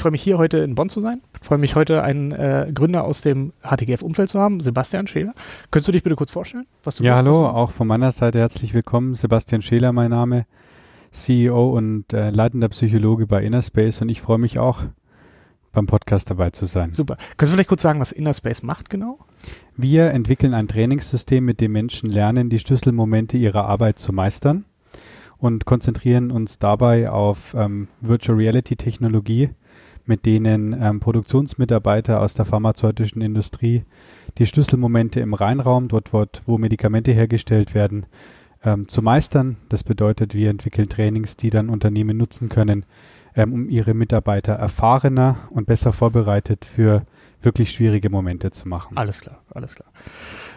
ich freue mich hier heute in Bonn zu sein. Ich freue mich heute einen äh, Gründer aus dem HTGF-Umfeld zu haben, Sebastian Scheler. Könntest du dich bitte kurz vorstellen? Was du ja, hallo, auch von meiner Seite herzlich willkommen. Sebastian Scheler, mein Name, CEO und äh, leitender Psychologe bei Innerspace und ich freue mich auch, beim Podcast dabei zu sein. Super. Könntest du vielleicht kurz sagen, was Innerspace macht genau? Wir entwickeln ein Trainingssystem, mit dem Menschen lernen, die Schlüsselmomente ihrer Arbeit zu meistern und konzentrieren uns dabei auf ähm, Virtual Reality Technologie, mit denen ähm, Produktionsmitarbeiter aus der pharmazeutischen Industrie die Schlüsselmomente im Reinraum, dort, dort wo Medikamente hergestellt werden, ähm, zu meistern. Das bedeutet, wir entwickeln Trainings, die dann Unternehmen nutzen können, ähm, um ihre Mitarbeiter erfahrener und besser vorbereitet für wirklich schwierige Momente zu machen. Alles klar, alles klar.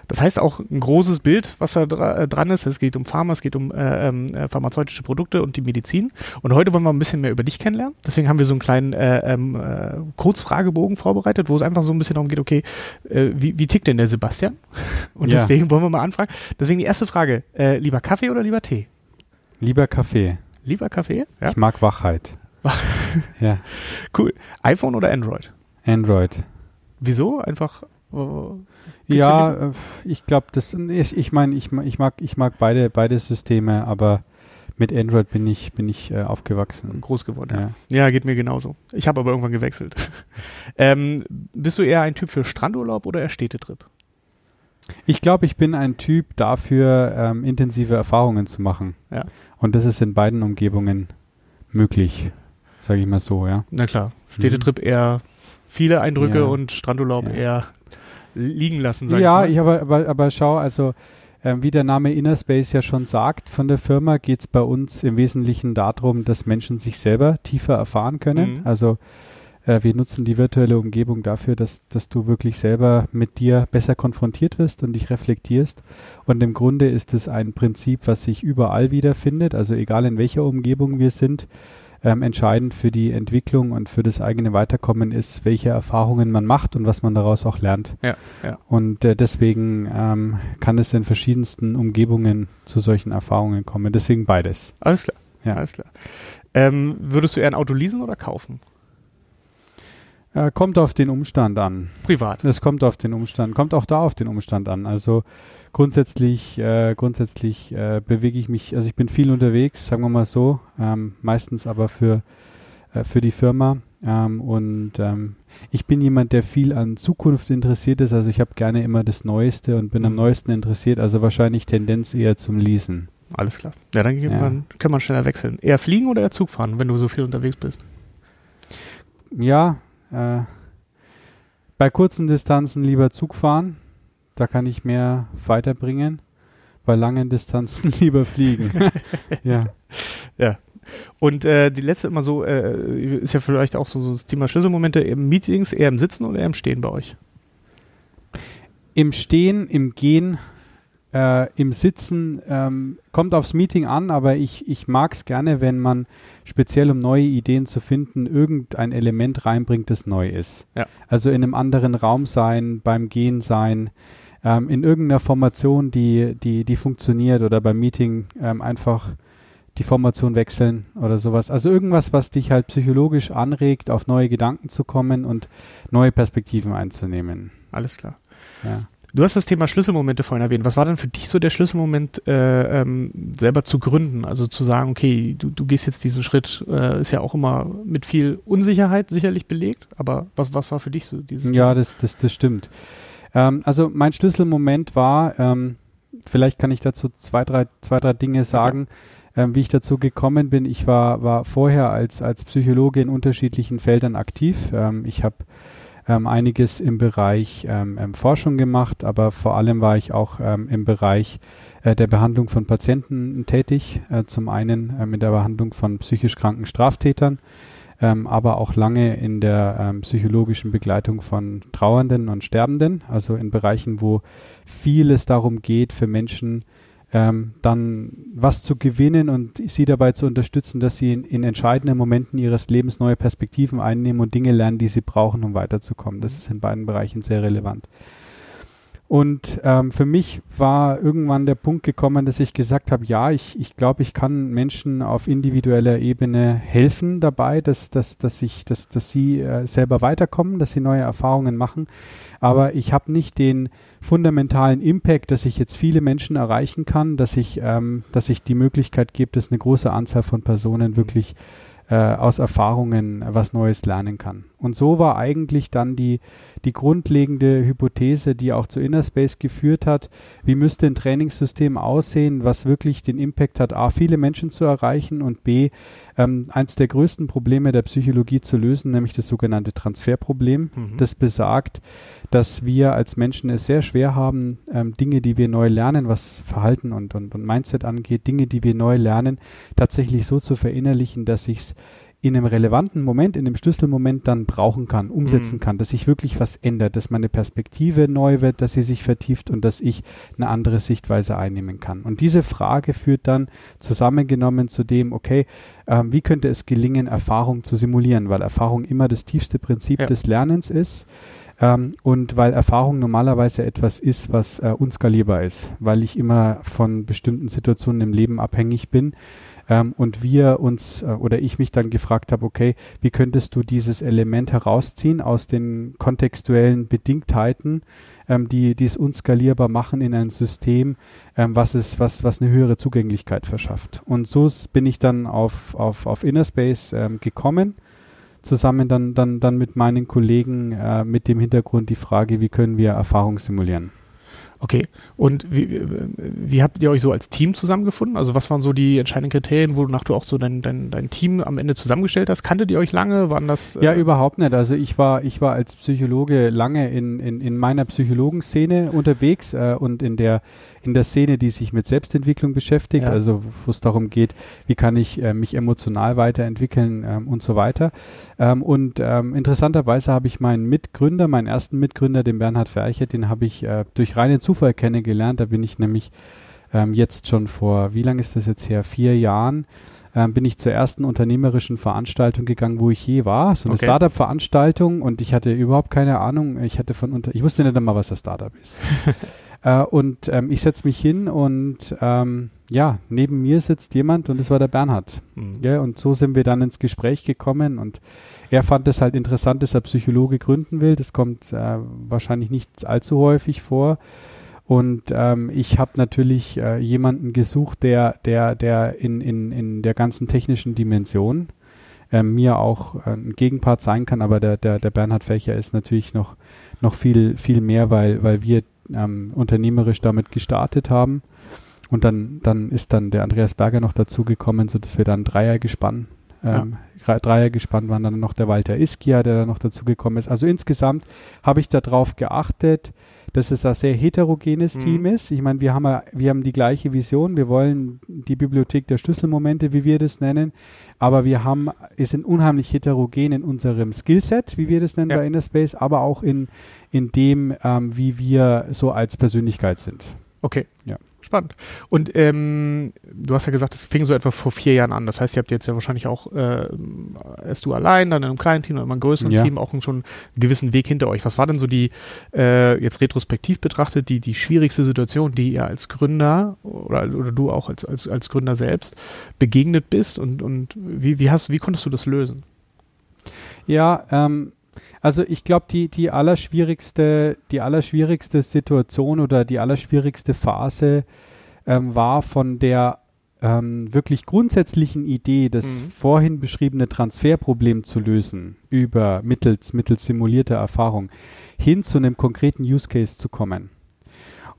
Das heißt auch ein großes Bild, was da äh, dran ist. Es geht um Pharma, es geht um äh, ähm, äh, pharmazeutische Produkte und die Medizin. Und heute wollen wir ein bisschen mehr über dich kennenlernen. Deswegen haben wir so einen kleinen äh, ähm, äh, Kurzfragebogen vorbereitet, wo es einfach so ein bisschen darum geht, okay, äh, wie, wie tickt denn der Sebastian? Und ja. deswegen wollen wir mal anfangen. Deswegen die erste Frage, äh, lieber Kaffee oder lieber Tee? Lieber Kaffee. Lieber Kaffee? Ja? Ich mag Wachheit. ja. Cool. iPhone oder Android? Android. Wieso? Einfach. Äh, ja, äh, ich glaube, das ist, ich meine, ich, ich, mag, ich mag beide, beide Systeme, aber mit Android bin ich, bin ich äh, aufgewachsen. Groß geworden, ja. ja. geht mir genauso. Ich habe aber irgendwann gewechselt. ähm, bist du eher ein Typ für Strandurlaub oder eher Städtetrip? Ich glaube, ich bin ein Typ dafür, ähm, intensive Erfahrungen zu machen. Ja. Und das ist in beiden Umgebungen möglich, sage ich mal so, ja. Na klar, Städtetrip mhm. eher viele Eindrücke ja. und Strandurlaub ja. eher liegen lassen, sag ja, ich, ich aber, aber, aber schau, also äh, wie der Name Innerspace ja schon sagt, von der Firma geht es bei uns im Wesentlichen darum, dass Menschen sich selber tiefer erfahren können. Mhm. Also äh, wir nutzen die virtuelle Umgebung dafür, dass, dass du wirklich selber mit dir besser konfrontiert wirst und dich reflektierst. Und im Grunde ist es ein Prinzip, was sich überall wiederfindet, also egal in welcher Umgebung wir sind ähm, entscheidend für die Entwicklung und für das eigene Weiterkommen ist, welche Erfahrungen man macht und was man daraus auch lernt. Ja, ja. Und äh, deswegen ähm, kann es in verschiedensten Umgebungen zu solchen Erfahrungen kommen. Deswegen beides. Alles klar. Ja. Alles klar. Ähm, würdest du eher ein Auto leasen oder kaufen? Äh, kommt auf den Umstand an. Privat. Es kommt auf den Umstand, kommt auch da auf den Umstand an. Also grundsätzlich, äh, grundsätzlich äh, bewege ich mich, also ich bin viel unterwegs, sagen wir mal so, ähm, meistens aber für, äh, für die Firma. Ähm, und ähm, ich bin jemand, der viel an Zukunft interessiert ist, also ich habe gerne immer das Neueste und bin am mhm. neuesten interessiert, also wahrscheinlich Tendenz eher zum Leasen. Alles klar. Ja, dann ja. Man, kann man schneller wechseln. Eher fliegen oder eher Zug fahren, wenn du so viel unterwegs bist? Ja, äh, bei kurzen Distanzen lieber Zug fahren, da kann ich mehr weiterbringen. Bei langen Distanzen lieber fliegen. ja. Ja. Und äh, die letzte immer so, äh, ist ja vielleicht auch so, so das Thema Schlüsselmomente im Meetings, eher im Sitzen oder eher im Stehen bei euch? Im Stehen, im Gehen äh, im Sitzen ähm, kommt aufs Meeting an, aber ich, ich mag es gerne, wenn man speziell um neue Ideen zu finden, irgendein Element reinbringt, das neu ist. Ja. Also in einem anderen Raum sein, beim Gehen sein, ähm, in irgendeiner Formation, die, die, die funktioniert oder beim Meeting ähm, einfach die Formation wechseln oder sowas. Also irgendwas, was dich halt psychologisch anregt, auf neue Gedanken zu kommen und neue Perspektiven einzunehmen. Alles klar. Ja. Du hast das Thema Schlüsselmomente vorhin erwähnt. Was war denn für dich so der Schlüsselmoment, äh, ähm, selber zu gründen? Also zu sagen, okay, du, du gehst jetzt diesen Schritt, äh, ist ja auch immer mit viel Unsicherheit sicherlich belegt, aber was, was war für dich so dieses Ja, das, das, das stimmt. Ähm, also mein Schlüsselmoment war, ähm, vielleicht kann ich dazu zwei, drei, zwei, drei Dinge sagen. Okay. Ähm, wie ich dazu gekommen bin. Ich war, war vorher als, als Psychologe in unterschiedlichen Feldern aktiv. Ähm, ich habe ähm, einiges im Bereich ähm, ähm, Forschung gemacht, aber vor allem war ich auch ähm, im Bereich äh, der Behandlung von Patienten tätig. Äh, zum einen äh, mit der Behandlung von psychisch kranken Straftätern, ähm, aber auch lange in der ähm, psychologischen Begleitung von Trauernden und Sterbenden, also in Bereichen, wo vieles darum geht, für Menschen ähm, dann was zu gewinnen und sie dabei zu unterstützen, dass sie in, in, entscheidenden Momenten ihres Lebens neue Perspektiven einnehmen und Dinge lernen, die sie brauchen, um weiterzukommen. Das ist in beiden Bereichen sehr relevant. Und ähm, für mich war irgendwann der Punkt gekommen, dass ich gesagt habe, ja, ich, ich glaube, ich kann Menschen auf individueller Ebene helfen dabei, dass, dass, dass, ich, dass, dass sie äh, selber weiterkommen, dass sie neue Erfahrungen machen. Aber ich habe nicht den fundamentalen Impact, dass ich jetzt viele Menschen erreichen kann, dass ich, ähm, dass ich die Möglichkeit gebe, dass eine große Anzahl von Personen wirklich äh, aus Erfahrungen was Neues lernen kann. Und so war eigentlich dann die, die grundlegende Hypothese, die auch zu Innerspace geführt hat, wie müsste ein Trainingssystem aussehen, was wirklich den Impact hat, A, viele Menschen zu erreichen und B, ähm, eins der größten Probleme der Psychologie zu lösen, nämlich das sogenannte Transferproblem. Mhm. Das besagt, dass wir als Menschen es sehr schwer haben, ähm, Dinge, die wir neu lernen, was Verhalten und, und, und Mindset angeht, Dinge, die wir neu lernen, tatsächlich so zu verinnerlichen, dass ich es in einem relevanten Moment, in einem Schlüsselmoment dann brauchen kann, umsetzen mhm. kann, dass sich wirklich was ändert, dass meine Perspektive neu wird, dass sie sich vertieft und dass ich eine andere Sichtweise einnehmen kann. Und diese Frage führt dann zusammengenommen zu dem, okay, ähm, wie könnte es gelingen, Erfahrung zu simulieren, weil Erfahrung immer das tiefste Prinzip ja. des Lernens ist. Ähm, und weil Erfahrung normalerweise etwas ist, was äh, unskalierbar ist, weil ich immer von bestimmten Situationen im Leben abhängig bin ähm, und wir uns äh, oder ich mich dann gefragt habe, okay, wie könntest du dieses Element herausziehen aus den kontextuellen Bedingtheiten, ähm, die, die es unskalierbar machen in ein System, ähm, was es, was, was eine höhere Zugänglichkeit verschafft. Und so bin ich dann auf, auf, auf Innerspace ähm, gekommen zusammen dann, dann, dann mit meinen Kollegen äh, mit dem Hintergrund die Frage, wie können wir Erfahrung simulieren. Okay. Und wie, wie habt ihr euch so als Team zusammengefunden? Also was waren so die entscheidenden Kriterien, wonach du auch so dein, dein, dein Team am Ende zusammengestellt hast? Kanntet ihr euch lange? Waren das? Äh ja, überhaupt nicht. Also ich war, ich war als Psychologe lange in, in, in meiner Psychologenszene unterwegs äh, und in der in der Szene, die sich mit Selbstentwicklung beschäftigt, ja. also wo es darum geht, wie kann ich äh, mich emotional weiterentwickeln ähm, und so weiter. Ähm, und ähm, interessanterweise habe ich meinen Mitgründer, meinen ersten Mitgründer, den Bernhard Ferchert, den habe ich äh, durch reinen Zufall kennengelernt. Da bin ich nämlich ähm, jetzt schon vor, wie lange ist das jetzt her? Vier Jahren ähm, bin ich zur ersten unternehmerischen Veranstaltung gegangen, wo ich je war. So eine okay. Startup-Veranstaltung und ich hatte überhaupt keine Ahnung. Ich hatte von unter, ich wusste nicht einmal, was das Startup ist. Äh, und ähm, ich setze mich hin und ähm, ja, neben mir sitzt jemand und das war der Bernhard. Mhm. Ja, und so sind wir dann ins Gespräch gekommen und er fand es halt interessant, dass er Psychologe gründen will. Das kommt äh, wahrscheinlich nicht allzu häufig vor. Und ähm, ich habe natürlich äh, jemanden gesucht, der, der, der in, in, in der ganzen technischen Dimension äh, mir auch äh, ein Gegenpart sein kann. Aber der, der, der Bernhard Fächer ist natürlich noch, noch viel, viel mehr, weil, weil wir ähm, unternehmerisch damit gestartet haben. Und dann, dann ist dann der Andreas Berger noch dazu gekommen, sodass wir dann Dreier gespannt, ähm, ja. Dreier gespannt waren dann noch der Walter Iskia, der dann noch dazu gekommen ist. Also insgesamt habe ich darauf geachtet, dass es ein sehr heterogenes mhm. Team ist. Ich meine, wir haben, wir haben die gleiche Vision. Wir wollen die Bibliothek der Schlüsselmomente, wie wir das nennen. Aber wir haben, es sind unheimlich heterogen in unserem Skillset, wie wir das nennen ja. bei Innerspace, aber auch in, in dem, ähm, wie wir so als Persönlichkeit sind. Okay. Ja spannend. Und ähm, du hast ja gesagt, es fing so etwa vor vier Jahren an. Das heißt, ihr habt jetzt ja wahrscheinlich auch, äh, erst du allein, dann in einem kleinen Team, dann in einem größeren ja. Team auch schon einen gewissen Weg hinter euch. Was war denn so die, äh, jetzt retrospektiv betrachtet, die, die schwierigste Situation, die ihr als Gründer oder, oder du auch als, als, als Gründer selbst begegnet bist und, und wie, wie, hast, wie konntest du das lösen? Ja, ähm, also ich glaube, die, die allerschwierigste, die allerschwierigste Situation oder die allerschwierigste Phase ähm, war von der ähm, wirklich grundsätzlichen Idee, das mhm. vorhin beschriebene Transferproblem zu lösen, über mittels, mittels simulierter Erfahrung, hin zu einem konkreten Use Case zu kommen.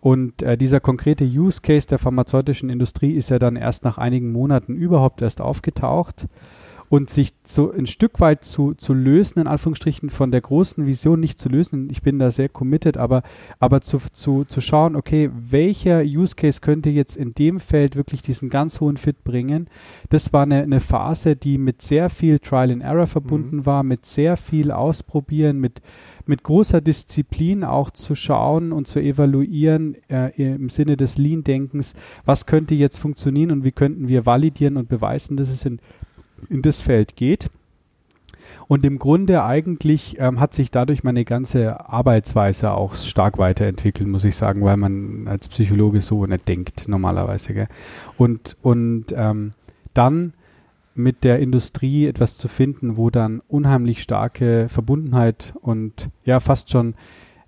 Und äh, dieser konkrete Use Case der pharmazeutischen Industrie ist ja dann erst nach einigen Monaten überhaupt erst aufgetaucht und sich so ein Stück weit zu, zu lösen, in Anführungsstrichen von der großen Vision nicht zu lösen. Ich bin da sehr committed, aber, aber zu, zu, zu schauen, okay, welcher Use Case könnte jetzt in dem Feld wirklich diesen ganz hohen Fit bringen? Das war eine, eine Phase, die mit sehr viel Trial and Error verbunden mhm. war, mit sehr viel Ausprobieren, mit mit großer Disziplin auch zu schauen und zu evaluieren äh, im Sinne des Lean-Denkens, was könnte jetzt funktionieren und wie könnten wir validieren und beweisen, dass es in in das Feld geht. Und im Grunde eigentlich ähm, hat sich dadurch meine ganze Arbeitsweise auch stark weiterentwickelt, muss ich sagen, weil man als Psychologe so nicht denkt normalerweise. Gell? Und, und ähm, dann mit der Industrie etwas zu finden, wo dann unheimlich starke Verbundenheit und ja fast schon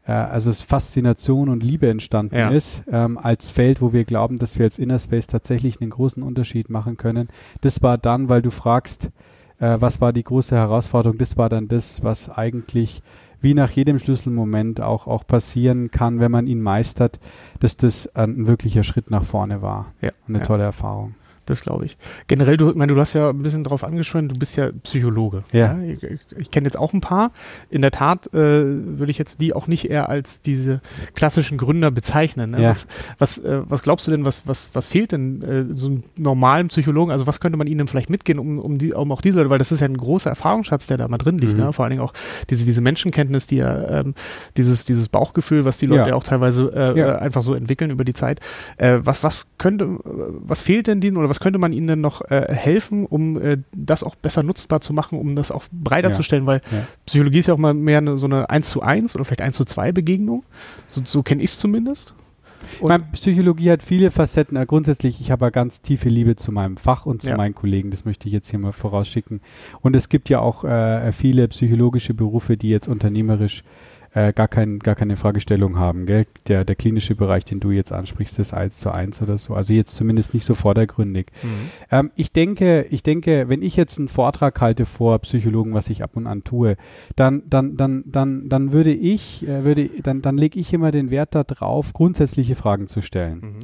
äh, also Faszination und Liebe entstanden ja. ist, ähm, als Feld, wo wir glauben, dass wir als Inner Space tatsächlich einen großen Unterschied machen können. Das war dann, weil du fragst, äh, was war die große Herausforderung, das war dann das, was eigentlich wie nach jedem Schlüsselmoment auch, auch passieren kann, wenn man ihn meistert, dass das ein wirklicher Schritt nach vorne war. Ja, eine ja. tolle Erfahrung. Das glaube ich. Generell, du, ich meine, du hast ja ein bisschen drauf angesprochen, du bist ja Psychologe. Ja. ja? Ich, ich kenne jetzt auch ein paar. In der Tat äh, würde ich jetzt die auch nicht eher als diese klassischen Gründer bezeichnen. Ne? Ja. Was, was, äh, was glaubst du denn, was, was, was fehlt denn äh, so einem normalen Psychologen? Also was könnte man ihnen vielleicht mitgehen, um, um, die, um auch diese Leute, weil das ist ja ein großer Erfahrungsschatz, der da mal drin liegt. Mhm. Ne? Vor allen Dingen auch diese, diese Menschenkenntnis, die ja ähm, dieses, dieses Bauchgefühl, was die Leute ja. auch teilweise äh, ja. einfach so entwickeln über die Zeit. Äh, was, was könnte, was fehlt denn denen oder was was könnte man ihnen denn noch äh, helfen, um äh, das auch besser nutzbar zu machen, um das auch breiter ja. zu stellen? Weil ja. Psychologie ist ja auch mal mehr eine, so eine 1 zu 1 oder vielleicht 1 zu 2 Begegnung. So, so kenne ich es zumindest. Und meine, Psychologie hat viele Facetten. Grundsätzlich, ich habe ja ganz tiefe Liebe zu meinem Fach und zu ja. meinen Kollegen. Das möchte ich jetzt hier mal vorausschicken. Und es gibt ja auch äh, viele psychologische Berufe, die jetzt unternehmerisch äh, gar, kein, gar keine Fragestellung haben. Gell? Der, der klinische Bereich, den du jetzt ansprichst, ist eins zu eins oder so. Also jetzt zumindest nicht so vordergründig. Mhm. Ähm, ich denke, ich denke, wenn ich jetzt einen Vortrag halte vor Psychologen, was ich ab und an tue, dann, dann, dann, dann, dann würde ich, äh, würde, dann, dann lege ich immer den Wert darauf, grundsätzliche Fragen zu stellen. Mhm.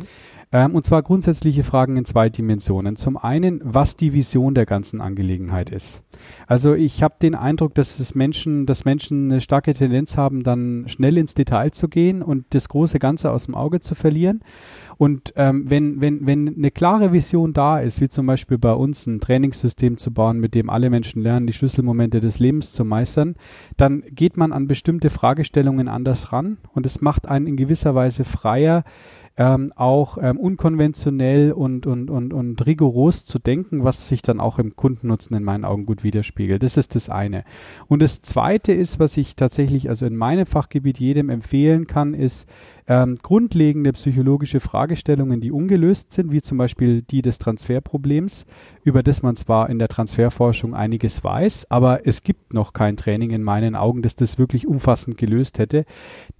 Ähm, und zwar grundsätzliche Fragen in zwei Dimensionen. Zum einen, was die Vision der ganzen Angelegenheit ist. Also ich habe den Eindruck, dass es Menschen, dass Menschen eine starke Tendenz haben, dann schnell ins Detail zu gehen und das große Ganze aus dem Auge zu verlieren. Und ähm, wenn, wenn, wenn eine klare Vision da ist, wie zum Beispiel bei uns ein Trainingssystem zu bauen, mit dem alle Menschen lernen, die Schlüsselmomente des Lebens zu meistern, dann geht man an bestimmte Fragestellungen anders ran und es macht einen in gewisser Weise freier, ähm, auch ähm, unkonventionell und, und, und, und rigoros zu denken, was sich dann auch im Kundennutzen in meinen Augen gut widerspiegelt. Das ist das eine. Und das zweite ist, was ich tatsächlich also in meinem Fachgebiet jedem empfehlen kann, ist, ähm, grundlegende psychologische Fragestellungen, die ungelöst sind, wie zum Beispiel die des Transferproblems, über das man zwar in der Transferforschung einiges weiß, aber es gibt noch kein Training in meinen Augen, das das wirklich umfassend gelöst hätte.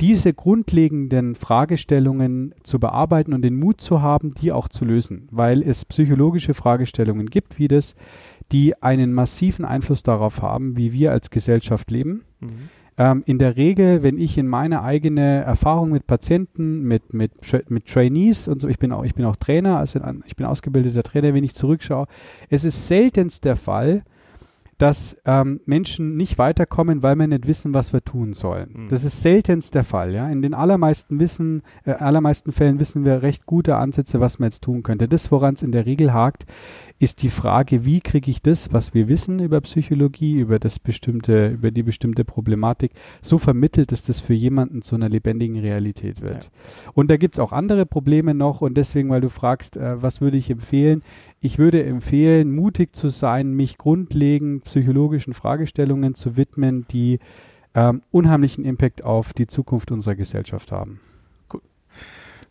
Diese grundlegenden Fragestellungen zu bearbeiten und den Mut zu haben, die auch zu lösen, weil es psychologische Fragestellungen gibt, wie das, die einen massiven Einfluss darauf haben, wie wir als Gesellschaft leben. Mhm ähm, in der Regel, wenn ich in meine eigene Erfahrung mit Patienten, mit, mit, mit Trainees und so, ich bin auch, ich bin auch Trainer, also ich bin ausgebildeter Trainer, wenn ich zurückschaue, es ist seltenst der Fall, dass ähm, Menschen nicht weiterkommen, weil wir nicht wissen, was wir tun sollen. Mhm. Das ist seltenst der Fall. Ja? In den allermeisten, wissen, äh, allermeisten Fällen wissen wir recht gute Ansätze, was man jetzt tun könnte. Das, woran es in der Regel hakt, ist die Frage, wie kriege ich das, was wir wissen über Psychologie, über das bestimmte, über die bestimmte Problematik, so vermittelt, dass das für jemanden zu einer lebendigen Realität wird. Ja. Und da gibt es auch andere Probleme noch und deswegen, weil du fragst, äh, was würde ich empfehlen? Ich würde empfehlen, mutig zu sein, mich grundlegend psychologischen Fragestellungen zu widmen, die ähm, unheimlichen Impact auf die Zukunft unserer Gesellschaft haben.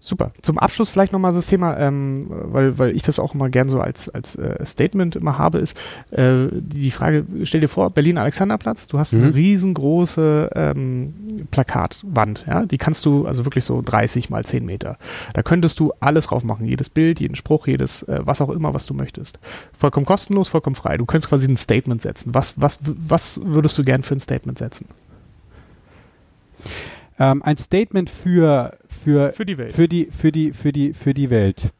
Super. Zum Abschluss vielleicht nochmal das Thema, ähm, weil, weil ich das auch immer gern so als, als äh, Statement immer habe, ist äh, die Frage, stell dir vor, Berlin Alexanderplatz, du hast mhm. eine riesengroße ähm, Plakatwand, ja, die kannst du, also wirklich so 30 mal 10 Meter. Da könntest du alles drauf machen, jedes Bild, jeden Spruch, jedes, äh, was auch immer, was du möchtest. Vollkommen kostenlos, vollkommen frei. Du könntest quasi ein Statement setzen. Was, was, was würdest du gern für ein Statement setzen? Ähm, ein Statement für, für, für die Welt. Für die, für die, für die, für die Welt.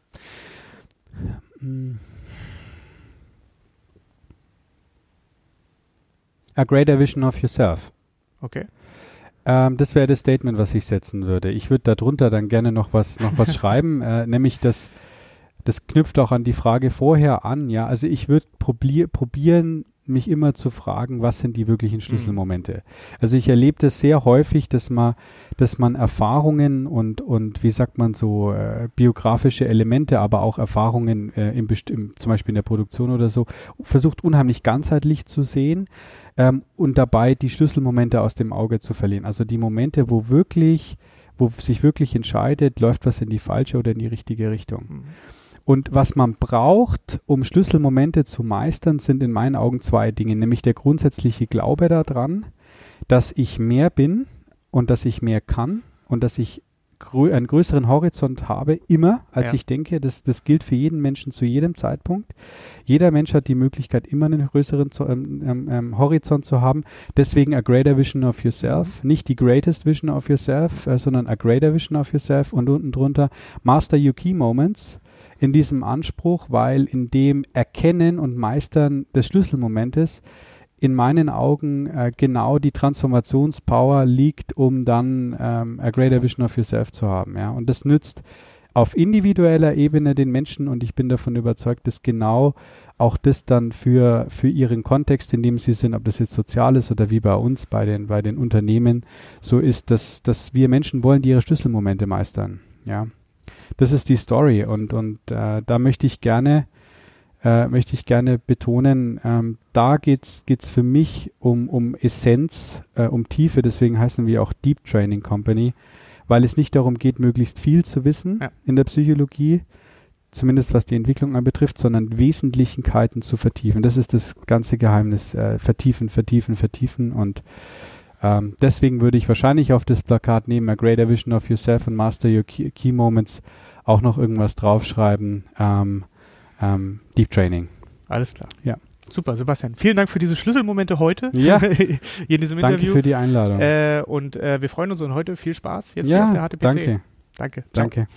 A greater vision of yourself. Okay. Ähm, das wäre das Statement, was ich setzen würde. Ich würde darunter dann gerne noch was, noch was schreiben, äh, nämlich dass das knüpft auch an die Frage vorher an, ja. Also ich würde probier, probieren, mich immer zu fragen, was sind die wirklichen mhm. Schlüsselmomente. Also ich erlebe das sehr häufig, dass man, dass man Erfahrungen und, und wie sagt man so, äh, biografische Elemente, aber auch Erfahrungen äh, im, im, zum Beispiel in der Produktion oder so, versucht unheimlich ganzheitlich zu sehen ähm, und dabei die Schlüsselmomente aus dem Auge zu verlieren. Also die Momente, wo wirklich, wo sich wirklich entscheidet, läuft was in die falsche oder in die richtige Richtung. Mhm. Und was man braucht, um Schlüsselmomente zu meistern, sind in meinen Augen zwei Dinge, nämlich der grundsätzliche Glaube daran, dass ich mehr bin und dass ich mehr kann und dass ich grö einen größeren Horizont habe, immer, als ja. ich denke. Das, das gilt für jeden Menschen zu jedem Zeitpunkt. Jeder Mensch hat die Möglichkeit, immer einen größeren zu, ähm, ähm, ähm Horizont zu haben. Deswegen a greater vision of yourself. Nicht die greatest vision of yourself, äh, sondern a greater vision of yourself. Und unten drunter master your key moments in diesem Anspruch, weil in dem Erkennen und Meistern des Schlüsselmomentes in meinen Augen äh, genau die Transformationspower liegt, um dann ähm, a greater vision of yourself zu haben. Ja? Und das nützt auf individueller Ebene den Menschen und ich bin davon überzeugt, dass genau auch das dann für, für ihren Kontext, in dem sie sind, ob das jetzt sozial ist oder wie bei uns, bei den, bei den Unternehmen, so ist, dass, dass wir Menschen wollen, die ihre Schlüsselmomente meistern. Ja das ist die Story und, und äh, da möchte ich gerne äh, möchte ich gerne betonen, ähm, da geht's geht's für mich um, um Essenz, äh, um Tiefe, deswegen heißen wir auch Deep Training Company, weil es nicht darum geht, möglichst viel zu wissen ja. in der Psychologie, zumindest was die Entwicklung anbetrifft, sondern Wesentlichkeiten zu vertiefen. Das ist das ganze Geheimnis. Äh, vertiefen, vertiefen, vertiefen und ähm, deswegen würde ich wahrscheinlich auf das Plakat neben A Greater Vision of Yourself and Master Your Key, Key Moments auch noch irgendwas draufschreiben. Ähm, ähm, Deep Training. Alles klar. Ja. Super, Sebastian. Vielen Dank für diese Schlüsselmomente heute. Ja. hier in diesem danke Interview. Danke für die Einladung. Äh, und äh, wir freuen uns und heute viel Spaß jetzt ja, auf der HTPC. Danke. Danke. Danke.